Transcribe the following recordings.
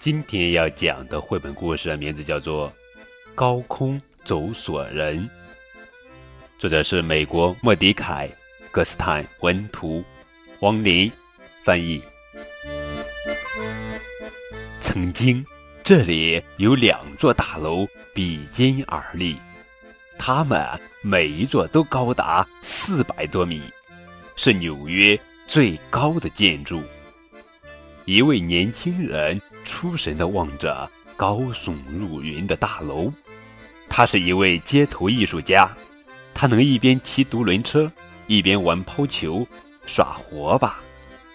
今天要讲的绘本故事名字叫做《高空走索人》，作者是美国莫迪凯·格斯坦文图，汪林翻译。曾经，这里有两座大楼比肩而立，它们每一座都高达四百多米，是纽约最高的建筑。一位年轻人出神地望着高耸入云的大楼，他是一位街头艺术家，他能一边骑独轮车，一边玩抛球，耍活吧。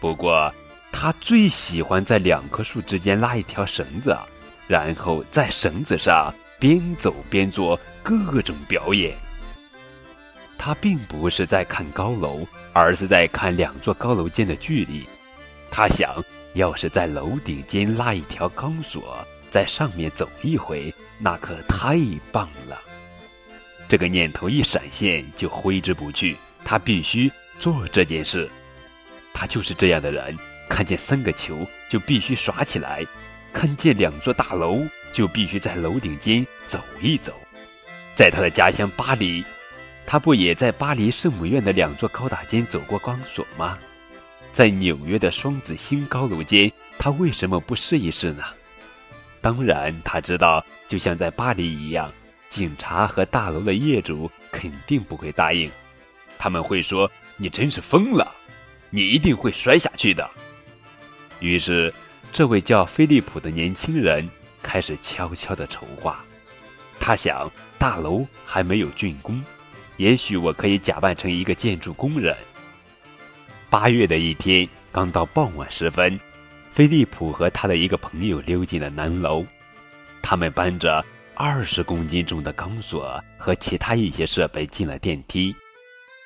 不过，他最喜欢在两棵树之间拉一条绳子，然后在绳子上边走边做各种表演。他并不是在看高楼，而是在看两座高楼间的距离。他想。要是在楼顶间拉一条钢索，在上面走一回，那可太棒了。这个念头一闪现就挥之不去。他必须做这件事。他就是这样的人：看见三个球就必须耍起来，看见两座大楼就必须在楼顶间走一走。在他的家乡巴黎，他不也在巴黎圣母院的两座高塔间走过钢索吗？在纽约的双子星高楼间，他为什么不试一试呢？当然，他知道，就像在巴黎一样，警察和大楼的业主肯定不会答应。他们会说：“你真是疯了，你一定会摔下去的。”于是，这位叫菲利普的年轻人开始悄悄地筹划。他想，大楼还没有竣工，也许我可以假扮成一个建筑工人。八月的一天，刚到傍晚时分，菲利普和他的一个朋友溜进了南楼。他们搬着二十公斤重的钢索和其他一些设备进了电梯，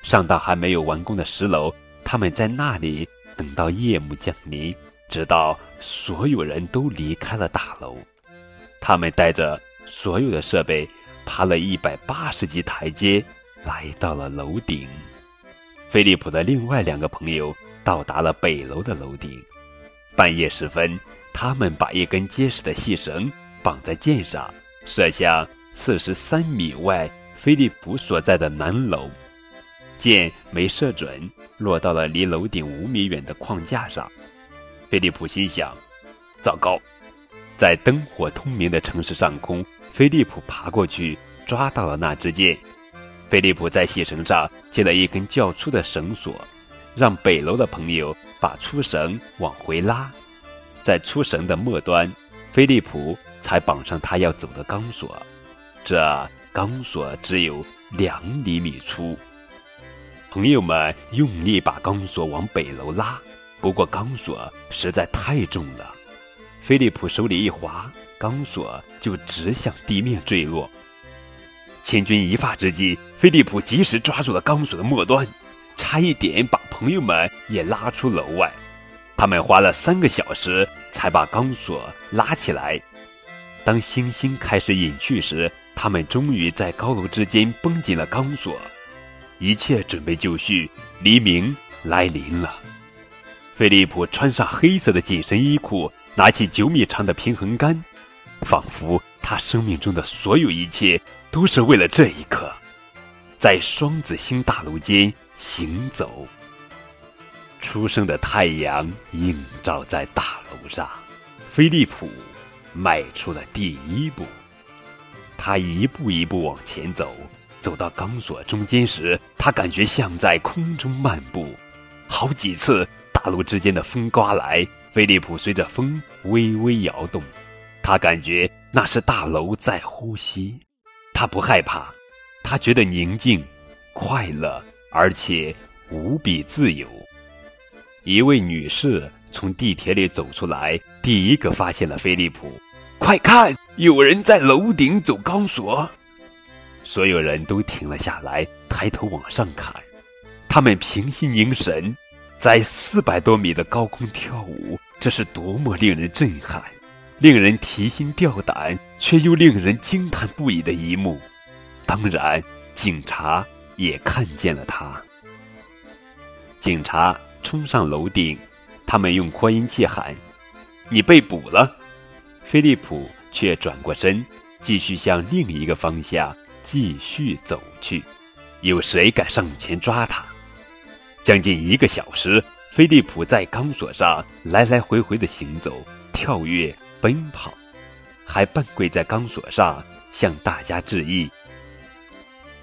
上到还没有完工的十楼。他们在那里等到夜幕降临，直到所有人都离开了大楼。他们带着所有的设备，爬了一百八十级台阶，来到了楼顶。菲利普的另外两个朋友到达了北楼的楼顶。半夜时分，他们把一根结实的细绳绑在箭上，射向四十三米外菲利普所在的南楼。箭没射准，落到了离楼顶五米远的框架上。菲利普心想：“糟糕！”在灯火通明的城市上空，菲利普爬过去抓到了那支箭。菲利普在细绳上系了一根较粗的绳索，让北楼的朋友把粗绳往回拉，在粗绳的末端，菲利普才绑上他要走的钢索。这钢索只有两厘米粗。朋友们用力把钢索往北楼拉，不过钢索实在太重了，菲利普手里一滑，钢索就直向地面坠落。千钧一发之际，菲利普及时抓住了钢索的末端，差一点把朋友们也拉出楼外。他们花了三个小时才把钢索拉起来。当星星开始隐去时，他们终于在高楼之间绷紧了钢索。一切准备就绪，黎明来临了。菲利普穿上黑色的紧身衣裤，拿起九米长的平衡杆，仿佛他生命中的所有一切。都是为了这一刻，在双子星大楼间行走。初升的太阳映照在大楼上，菲利普迈出了第一步。他一步一步往前走，走到钢索中间时，他感觉像在空中漫步。好几次，大楼之间的风刮来，菲利普随着风微微摇动，他感觉那是大楼在呼吸。他不害怕，他觉得宁静、快乐，而且无比自由。一位女士从地铁里走出来，第一个发现了菲利普。快看，有人在楼顶走钢索！所有人都停了下来，抬头往上看。他们平心凝神，在四百多米的高空跳舞，这是多么令人震撼！令人提心吊胆，却又令人惊叹不已的一幕。当然，警察也看见了他。警察冲上楼顶，他们用扩音器喊：“你被捕了！”菲利普却转过身，继续向另一个方向继续走去。有谁敢上前抓他？将近一个小时，菲利普在钢索上来来回回的行走、跳跃、奔跑，还半跪在钢索上向大家致意。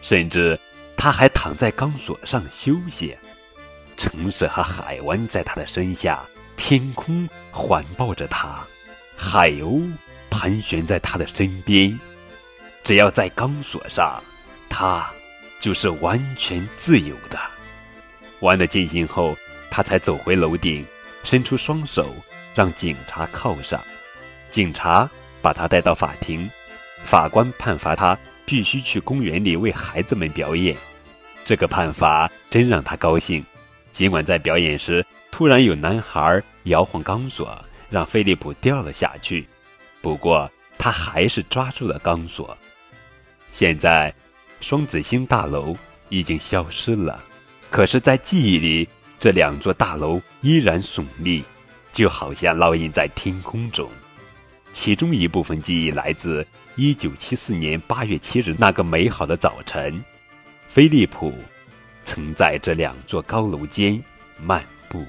甚至他还躺在钢索上休息。城市和海湾在他的身下，天空环抱着他，海鸥盘旋在他的身边。只要在钢索上，他就是完全自由的。玩得尽兴后，他才走回楼顶，伸出双手让警察铐上。警察把他带到法庭，法官判罚他必须去公园里为孩子们表演。这个判罚真让他高兴。尽管在表演时，突然有男孩摇晃钢索，让菲利普掉了下去，不过他还是抓住了钢索。现在，双子星大楼已经消失了，可是，在记忆里，这两座大楼依然耸立，就好像烙印在天空中。其中一部分记忆来自1974年8月7日那个美好的早晨，菲利普。曾在这两座高楼间漫步。